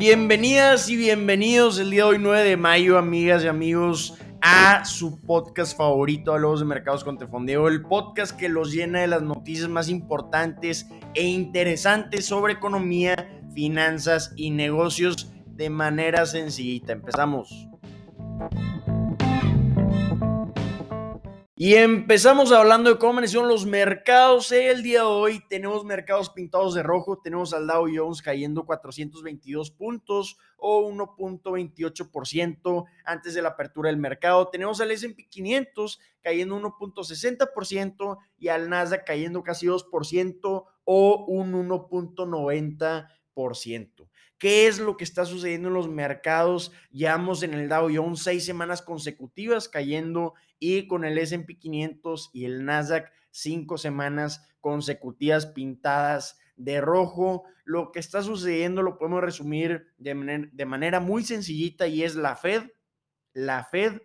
Bienvenidas y bienvenidos el día de hoy 9 de mayo, amigas y amigos, a su podcast favorito, Hablamos de Mercados con Tefondeo, el podcast que los llena de las noticias más importantes e interesantes sobre economía, finanzas y negocios de manera sencillita. Empezamos. Y empezamos hablando de cómo amanecieron los mercados el día de hoy. Tenemos mercados pintados de rojo, tenemos al Dow Jones cayendo 422 puntos o 1.28% antes de la apertura del mercado. Tenemos al S&P 500 cayendo 1.60% y al Nasdaq cayendo casi 2% o un 1.90%. ¿Qué es lo que está sucediendo en los mercados? Llevamos en el Dow Jones seis semanas consecutivas cayendo y con el S&P 500 y el Nasdaq cinco semanas consecutivas pintadas de rojo. Lo que está sucediendo lo podemos resumir de, de manera muy sencillita y es la Fed, la Fed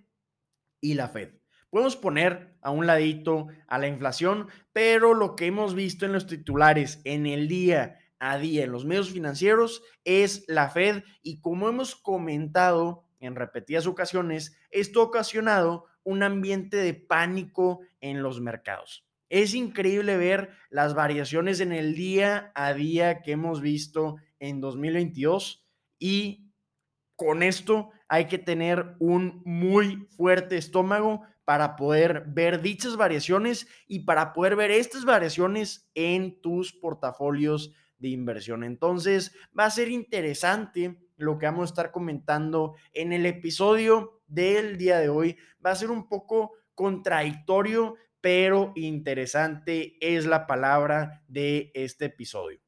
y la Fed. Podemos poner a un ladito a la inflación, pero lo que hemos visto en los titulares en el día a día en los medios financieros es la Fed y como hemos comentado en repetidas ocasiones, esto ha ocasionado un ambiente de pánico en los mercados. Es increíble ver las variaciones en el día a día que hemos visto en 2022 y con esto hay que tener un muy fuerte estómago para poder ver dichas variaciones y para poder ver estas variaciones en tus portafolios de inversión. Entonces, va a ser interesante lo que vamos a estar comentando en el episodio del día de hoy. Va a ser un poco contradictorio, pero interesante es la palabra de este episodio.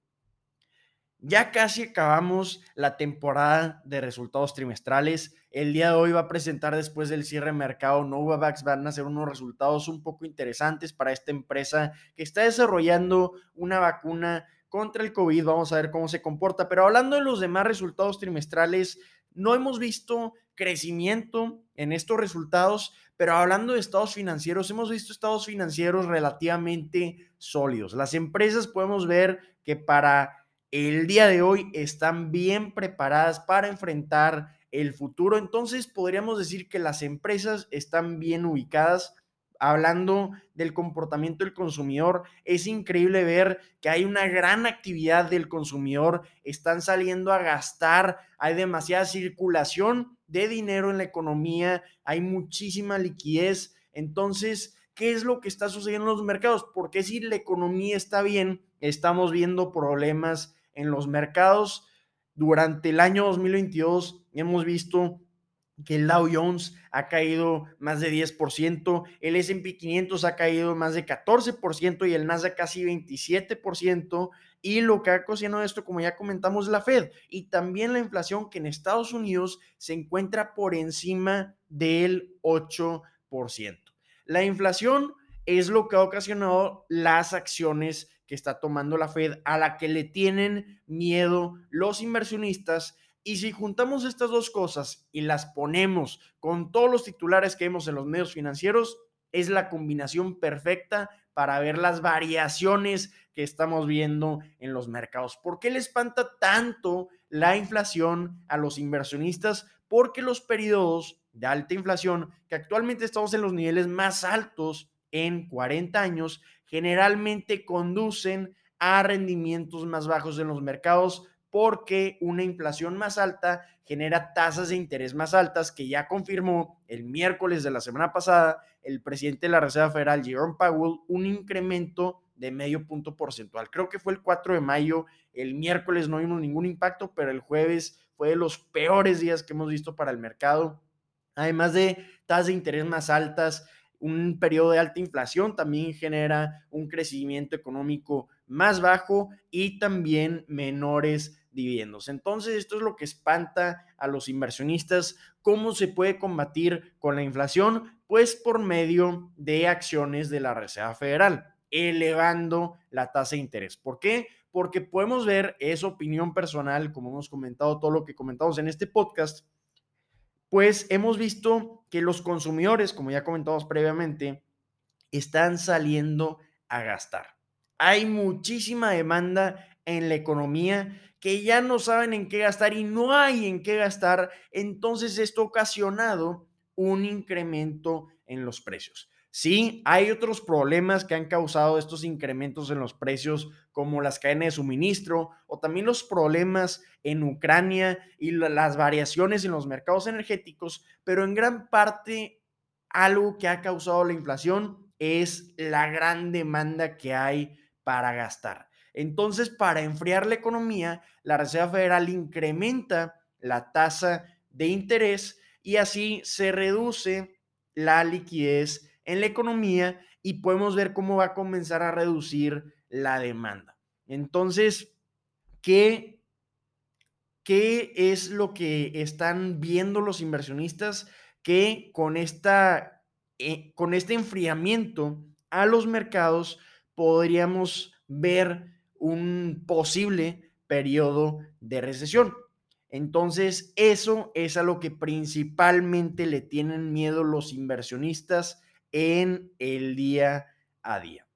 Ya casi acabamos la temporada de resultados trimestrales. El día de hoy va a presentar después del cierre de mercado Novavax. Van a ser unos resultados un poco interesantes para esta empresa que está desarrollando una vacuna contra el COVID. Vamos a ver cómo se comporta. Pero hablando de los demás resultados trimestrales, no hemos visto crecimiento en estos resultados, pero hablando de estados financieros, hemos visto estados financieros relativamente sólidos. Las empresas podemos ver que para el día de hoy están bien preparadas para enfrentar el futuro. Entonces podríamos decir que las empresas están bien ubicadas hablando del comportamiento del consumidor, es increíble ver que hay una gran actividad del consumidor, están saliendo a gastar, hay demasiada circulación de dinero en la economía, hay muchísima liquidez. Entonces, ¿qué es lo que está sucediendo en los mercados? Porque si la economía está bien, estamos viendo problemas en los mercados. Durante el año 2022 hemos visto que el Dow Jones ha caído más de 10%, el S&P 500 ha caído más de 14% y el Nasdaq casi 27%, y lo que ha ocasionado esto, como ya comentamos, la Fed y también la inflación que en Estados Unidos se encuentra por encima del 8%. La inflación es lo que ha ocasionado las acciones que está tomando la Fed, a la que le tienen miedo los inversionistas y si juntamos estas dos cosas y las ponemos con todos los titulares que vemos en los medios financieros, es la combinación perfecta para ver las variaciones que estamos viendo en los mercados. ¿Por qué le espanta tanto la inflación a los inversionistas? Porque los periodos de alta inflación, que actualmente estamos en los niveles más altos en 40 años, generalmente conducen a rendimientos más bajos en los mercados porque una inflación más alta genera tasas de interés más altas que ya confirmó el miércoles de la semana pasada el presidente de la Reserva Federal, Jerome Powell, un incremento de medio punto porcentual. Creo que fue el 4 de mayo, el miércoles no vimos ningún impacto, pero el jueves fue de los peores días que hemos visto para el mercado. Además de tasas de interés más altas, un periodo de alta inflación también genera un crecimiento económico más bajo y también menores dividendos. Entonces, esto es lo que espanta a los inversionistas. ¿Cómo se puede combatir con la inflación? Pues por medio de acciones de la Reserva Federal, elevando la tasa de interés. ¿Por qué? Porque podemos ver, es opinión personal, como hemos comentado todo lo que comentamos en este podcast, pues hemos visto que los consumidores, como ya comentamos previamente, están saliendo a gastar. Hay muchísima demanda en la economía que ya no saben en qué gastar y no hay en qué gastar, entonces esto ha ocasionado un incremento en los precios. Sí, hay otros problemas que han causado estos incrementos en los precios, como las cadenas de suministro o también los problemas en Ucrania y las variaciones en los mercados energéticos, pero en gran parte algo que ha causado la inflación es la gran demanda que hay para gastar. Entonces, para enfriar la economía, la Reserva Federal incrementa la tasa de interés y así se reduce la liquidez en la economía y podemos ver cómo va a comenzar a reducir la demanda. Entonces, ¿qué, qué es lo que están viendo los inversionistas? Que con, esta, eh, con este enfriamiento a los mercados podríamos ver un posible periodo de recesión. Entonces, eso es a lo que principalmente le tienen miedo los inversionistas en el día a día,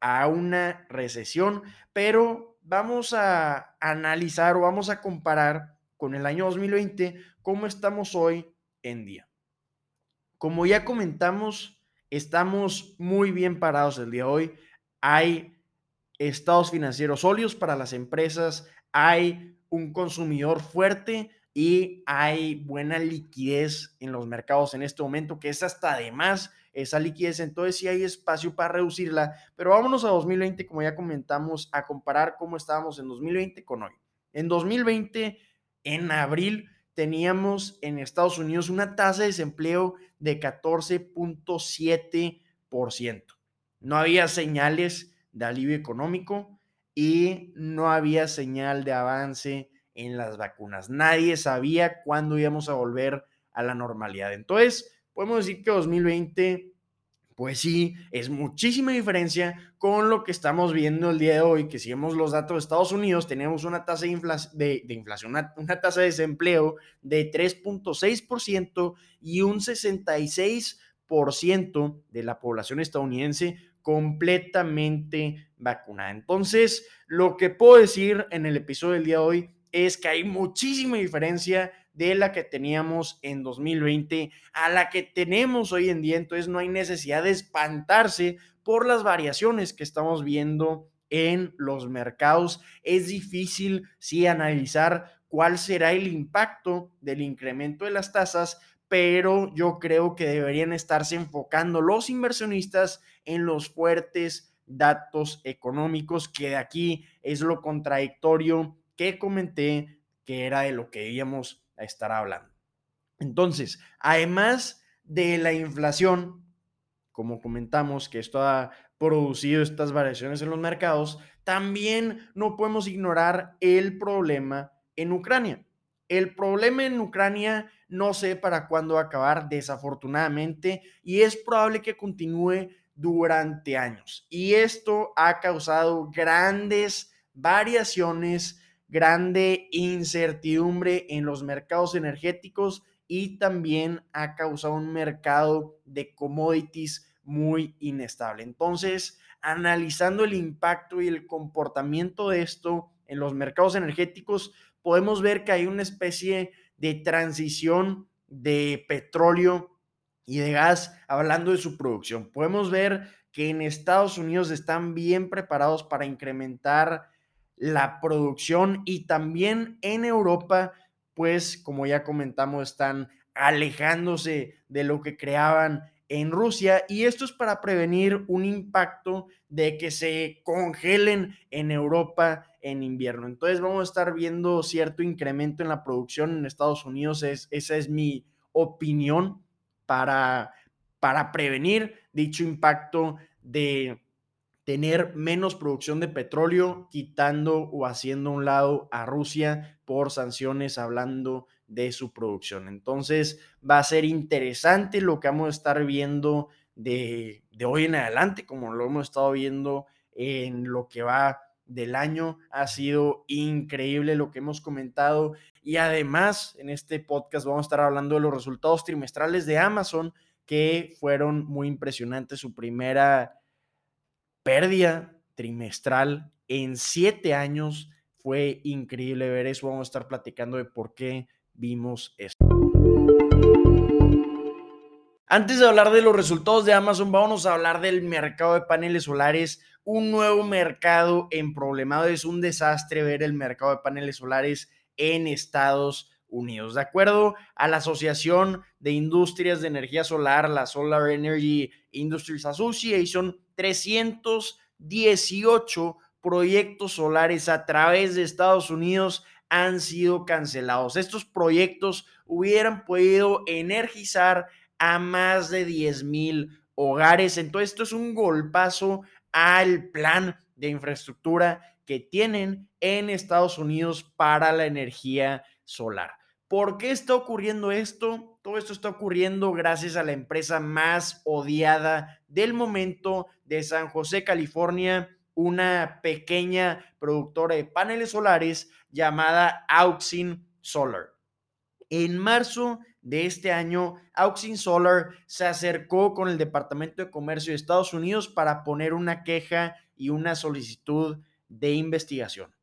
a una recesión, pero vamos a analizar o vamos a comparar con el año 2020 cómo estamos hoy en día. Como ya comentamos, estamos muy bien parados el día de hoy. Hay estados financieros sólidos para las empresas, hay un consumidor fuerte y hay buena liquidez en los mercados en este momento, que es hasta además esa liquidez, entonces sí hay espacio para reducirla, pero vámonos a 2020, como ya comentamos, a comparar cómo estábamos en 2020 con hoy. En 2020, en abril, teníamos en Estados Unidos una tasa de desempleo de 14.7%. No había señales de alivio económico y no había señal de avance en las vacunas. Nadie sabía cuándo íbamos a volver a la normalidad. Entonces, podemos decir que 2020, pues sí, es muchísima diferencia con lo que estamos viendo el día de hoy, que si vemos los datos de Estados Unidos, tenemos una tasa de, inflación, una, una tasa de desempleo de 3.6% y un 66% de la población estadounidense completamente vacunada. Entonces, lo que puedo decir en el episodio del día de hoy es que hay muchísima diferencia de la que teníamos en 2020 a la que tenemos hoy en día. Entonces no hay necesidad de espantarse por las variaciones que estamos viendo en los mercados. Es difícil, sí, analizar cuál será el impacto del incremento de las tasas, pero yo creo que deberían estarse enfocando los inversionistas en los fuertes datos económicos, que de aquí es lo contradictorio que comenté que era de lo que íbamos a estar hablando. Entonces, además de la inflación, como comentamos, que esto ha producido estas variaciones en los mercados, también no podemos ignorar el problema en Ucrania. El problema en Ucrania no sé para cuándo va a acabar, desafortunadamente, y es probable que continúe durante años. Y esto ha causado grandes variaciones grande incertidumbre en los mercados energéticos y también ha causado un mercado de commodities muy inestable. Entonces, analizando el impacto y el comportamiento de esto en los mercados energéticos, podemos ver que hay una especie de transición de petróleo y de gas hablando de su producción. Podemos ver que en Estados Unidos están bien preparados para incrementar la producción y también en Europa, pues como ya comentamos, están alejándose de lo que creaban en Rusia y esto es para prevenir un impacto de que se congelen en Europa en invierno. Entonces vamos a estar viendo cierto incremento en la producción en Estados Unidos, es, esa es mi opinión para, para prevenir dicho impacto de tener menos producción de petróleo, quitando o haciendo un lado a Rusia por sanciones, hablando de su producción. Entonces va a ser interesante lo que vamos a estar viendo de, de hoy en adelante, como lo hemos estado viendo en lo que va del año. Ha sido increíble lo que hemos comentado y además en este podcast vamos a estar hablando de los resultados trimestrales de Amazon que fueron muy impresionantes. Su primera pérdida trimestral en siete años fue increíble ver eso. Vamos a estar platicando de por qué vimos esto. Antes de hablar de los resultados de Amazon, vamos a hablar del mercado de paneles solares. Un nuevo mercado en problemado. Es un desastre ver el mercado de paneles solares en Estados Unidos. De acuerdo a la Asociación de Industrias de Energía Solar, la Solar Energy Industries Association, 318 proyectos solares a través de Estados Unidos han sido cancelados. Estos proyectos hubieran podido energizar a más de 10 mil hogares. Entonces, esto es un golpazo al plan de infraestructura que tienen en Estados Unidos para la energía solar. ¿Por qué está ocurriendo esto? Todo esto está ocurriendo gracias a la empresa más odiada del momento de San José, California, una pequeña productora de paneles solares llamada Auxin Solar. En marzo de este año, Auxin Solar se acercó con el Departamento de Comercio de Estados Unidos para poner una queja y una solicitud de investigación.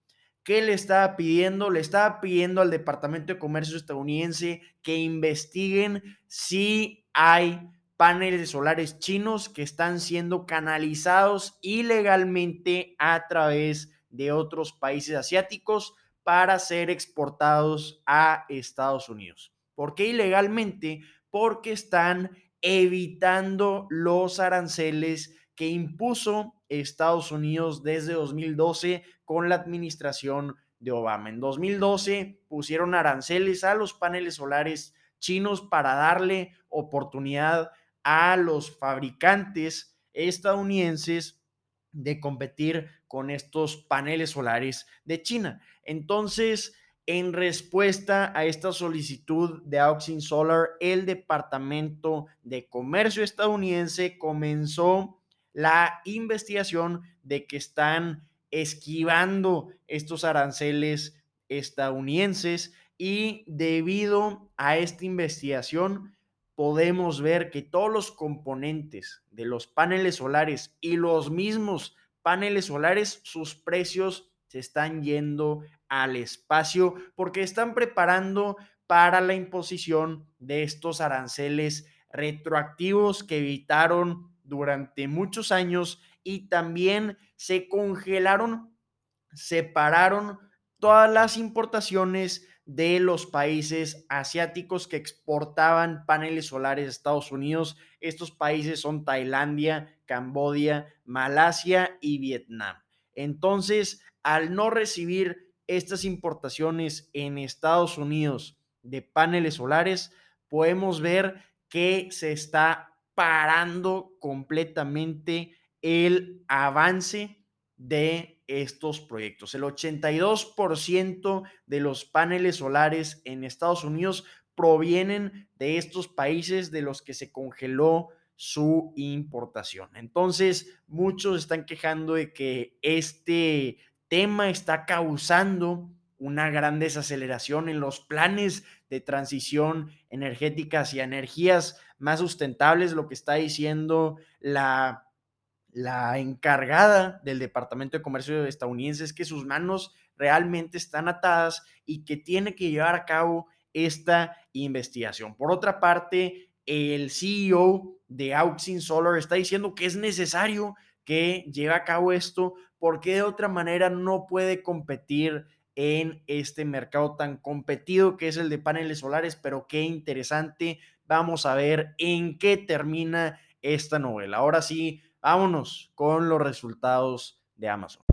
¿Qué le estaba pidiendo? Le estaba pidiendo al Departamento de Comercio estadounidense que investiguen si hay paneles solares chinos que están siendo canalizados ilegalmente a través de otros países asiáticos para ser exportados a Estados Unidos. ¿Por qué ilegalmente? Porque están evitando los aranceles que impuso Estados Unidos desde 2012 con la administración de Obama. En 2012 pusieron aranceles a los paneles solares chinos para darle oportunidad a los fabricantes estadounidenses de competir con estos paneles solares de China. Entonces, en respuesta a esta solicitud de Auxin Solar, el Departamento de Comercio estadounidense comenzó la investigación de que están esquivando estos aranceles estadounidenses y debido a esta investigación podemos ver que todos los componentes de los paneles solares y los mismos paneles solares, sus precios se están yendo al espacio porque están preparando para la imposición de estos aranceles retroactivos que evitaron durante muchos años y también se congelaron, separaron todas las importaciones de los países asiáticos que exportaban paneles solares a Estados Unidos. Estos países son Tailandia, Cambodia, Malasia y Vietnam. Entonces, al no recibir estas importaciones en Estados Unidos de paneles solares, podemos ver que se está parando completamente el avance de estos proyectos. El 82% de los paneles solares en Estados Unidos provienen de estos países de los que se congeló su importación. Entonces, muchos están quejando de que este tema está causando una gran desaceleración en los planes de transición energética hacia energías más sustentables, lo que está diciendo la la encargada del Departamento de Comercio estadounidense es que sus manos realmente están atadas y que tiene que llevar a cabo esta investigación. Por otra parte, el CEO de Auxin Solar está diciendo que es necesario que lleve a cabo esto porque de otra manera no puede competir en este mercado tan competido que es el de paneles solares, pero qué interesante. Vamos a ver en qué termina esta novela. Ahora sí, Vámonos con los resultados de Amazon.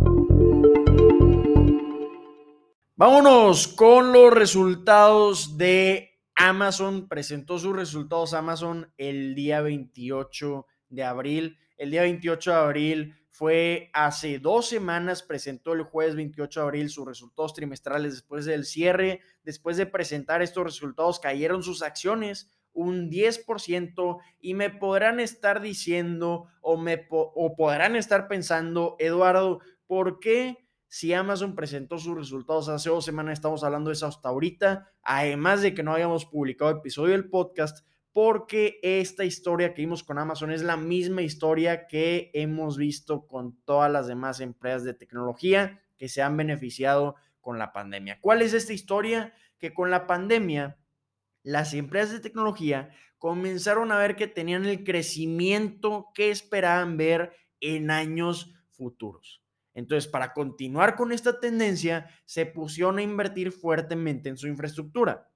Vámonos con los resultados de Amazon. Presentó sus resultados Amazon el día 28 de abril. El día 28 de abril fue hace dos semanas, presentó el jueves 28 de abril sus resultados trimestrales después del cierre. Después de presentar estos resultados, cayeron sus acciones un 10% y me podrán estar diciendo o, me o podrán estar pensando, Eduardo, ¿por qué si Amazon presentó sus resultados hace dos semanas estamos hablando de eso hasta ahorita? Además de que no habíamos publicado episodio del podcast, porque esta historia que vimos con Amazon es la misma historia que hemos visto con todas las demás empresas de tecnología que se han beneficiado con la pandemia. ¿Cuál es esta historia? Que con la pandemia, las empresas de tecnología comenzaron a ver que tenían el crecimiento que esperaban ver en años futuros. Entonces, para continuar con esta tendencia, se pusieron a invertir fuertemente en su infraestructura.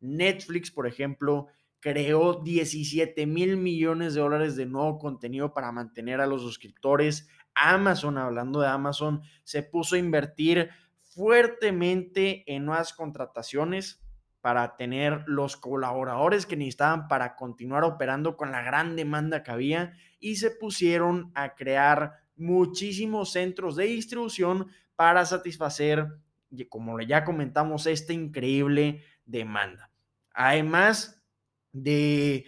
Netflix, por ejemplo, creó 17 mil millones de dólares de nuevo contenido para mantener a los suscriptores. Amazon, hablando de Amazon, se puso a invertir fuertemente en nuevas contrataciones para tener los colaboradores que necesitaban para continuar operando con la gran demanda que había y se pusieron a crear muchísimos centros de distribución para satisfacer, como ya comentamos, esta increíble demanda. Además de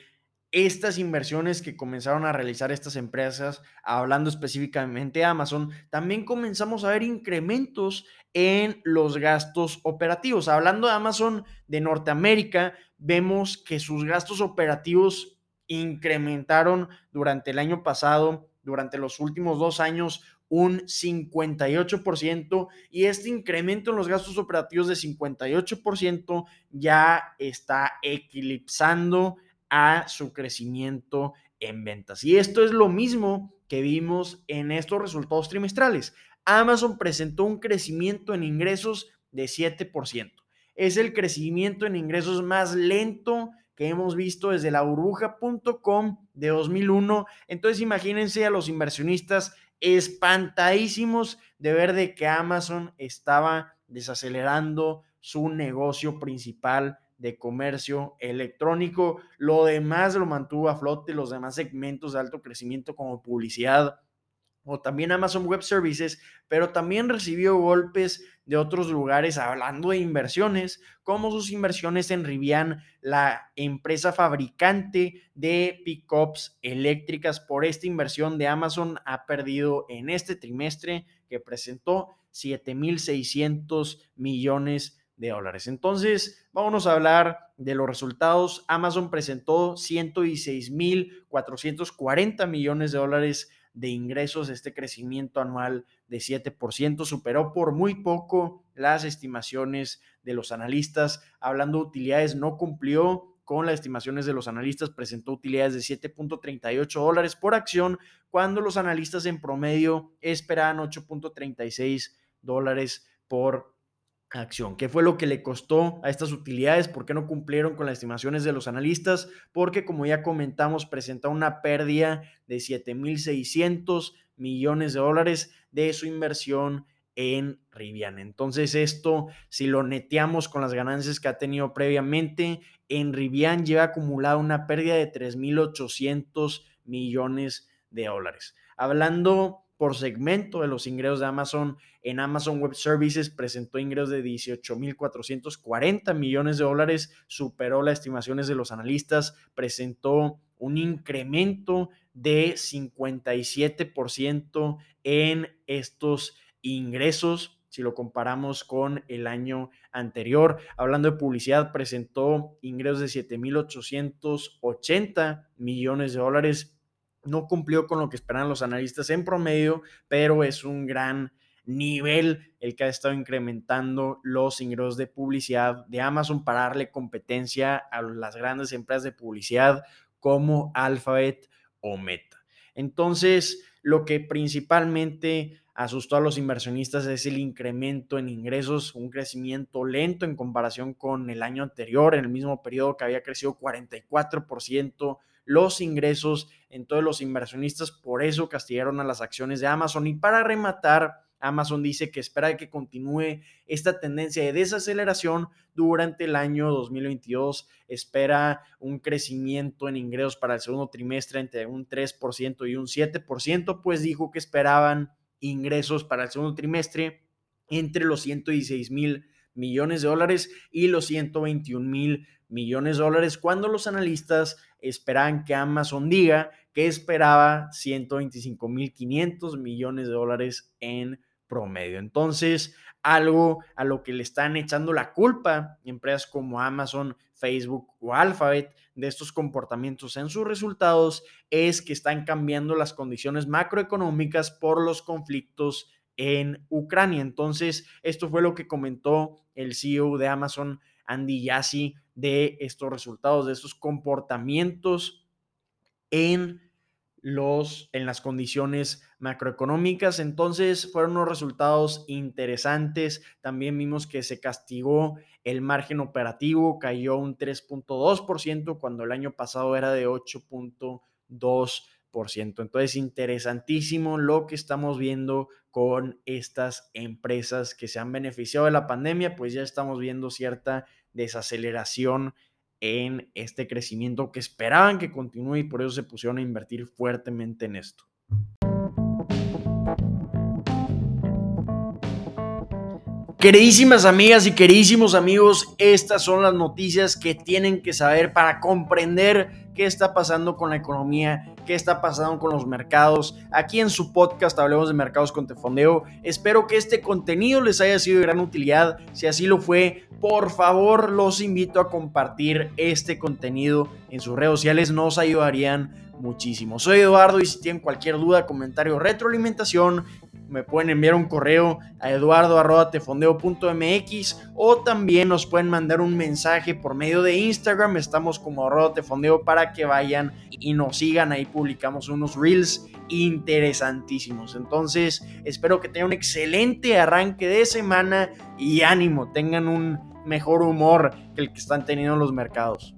estas inversiones que comenzaron a realizar estas empresas, hablando específicamente de Amazon, también comenzamos a ver incrementos en los gastos operativos. Hablando de Amazon de Norteamérica, vemos que sus gastos operativos incrementaron durante el año pasado, durante los últimos dos años, un 58% y este incremento en los gastos operativos de 58% ya está eclipsando a su crecimiento en ventas. Y esto es lo mismo que vimos en estos resultados trimestrales. Amazon presentó un crecimiento en ingresos de 7%. Es el crecimiento en ingresos más lento que hemos visto desde la burbuja.com de 2001. Entonces imagínense a los inversionistas espantadísimos de ver de que Amazon estaba desacelerando su negocio principal de comercio electrónico. Lo demás lo mantuvo a flote, los demás segmentos de alto crecimiento como publicidad o también Amazon Web Services, pero también recibió golpes de otros lugares hablando de inversiones, como sus inversiones en Rivian, la empresa fabricante de pickups eléctricas. Por esta inversión de Amazon ha perdido en este trimestre que presentó 7.600 millones de dólares. Entonces, vámonos a hablar de los resultados. Amazon presentó 116.440 millones de dólares de ingresos. Este crecimiento anual de 7% superó por muy poco las estimaciones de los analistas. Hablando de utilidades, no cumplió con las estimaciones de los analistas, presentó utilidades de 7.38 dólares por acción, cuando los analistas en promedio esperaban 8.36 dólares por acción. ¿Qué fue lo que le costó a estas utilidades? ¿Por qué no cumplieron con las estimaciones de los analistas? Porque, como ya comentamos, presenta una pérdida de 7.600 millones de dólares de su inversión en Rivian. Entonces, esto, si lo neteamos con las ganancias que ha tenido previamente, en Rivian lleva acumulado una pérdida de 3.800 millones de dólares. Hablando por segmento de los ingresos de Amazon. En Amazon Web Services presentó ingresos de 18.440 millones de dólares, superó las estimaciones de los analistas, presentó un incremento de 57% en estos ingresos si lo comparamos con el año anterior. Hablando de publicidad, presentó ingresos de 7.880 millones de dólares, no cumplió con lo que esperan los analistas en promedio, pero es un gran nivel el que ha estado incrementando los ingresos de publicidad de Amazon para darle competencia a las grandes empresas de publicidad como Alphabet o Meta. Entonces, lo que principalmente asustó a los inversionistas es el incremento en ingresos, un crecimiento lento en comparación con el año anterior, en el mismo periodo que había crecido 44% los ingresos en todos los inversionistas, por eso castigaron a las acciones de Amazon. Y para rematar, Amazon dice que espera que continúe esta tendencia de desaceleración durante el año 2022. Espera un crecimiento en ingresos para el segundo trimestre entre un 3% y un 7%, pues dijo que esperaban ingresos para el segundo trimestre entre los 116 mil millones de dólares y los 121 mil millones de dólares, cuando los analistas esperaban que Amazon diga que esperaba 125 mil 500 millones de dólares en promedio. Entonces, algo a lo que le están echando la culpa empresas como Amazon, Facebook o Alphabet de estos comportamientos en sus resultados es que están cambiando las condiciones macroeconómicas por los conflictos en Ucrania. Entonces, esto fue lo que comentó el CEO de Amazon, Andy Yassi, de estos resultados, de estos comportamientos en los en las condiciones macroeconómicas. Entonces, fueron unos resultados interesantes. También vimos que se castigó el margen operativo, cayó un 3.2% cuando el año pasado era de 8.2%. Entonces, interesantísimo lo que estamos viendo con estas empresas que se han beneficiado de la pandemia, pues ya estamos viendo cierta desaceleración en este crecimiento que esperaban que continúe y por eso se pusieron a invertir fuertemente en esto. Queridísimas amigas y queridísimos amigos, estas son las noticias que tienen que saber para comprender qué está pasando con la economía, qué está pasando con los mercados. Aquí en su podcast hablemos de mercados con Tefondeo. Espero que este contenido les haya sido de gran utilidad. Si así lo fue, por favor los invito a compartir este contenido en sus redes sociales. Nos ayudarían muchísimo. Soy Eduardo y si tienen cualquier duda, comentario, retroalimentación, me pueden enviar un correo a eduardo.tefondeo.mx o también nos pueden mandar un mensaje por medio de Instagram. Estamos como arroba tefondeo para que vayan y nos sigan. Ahí publicamos unos reels interesantísimos. Entonces, espero que tengan un excelente arranque de semana y ánimo, tengan un mejor humor que el que están teniendo los mercados.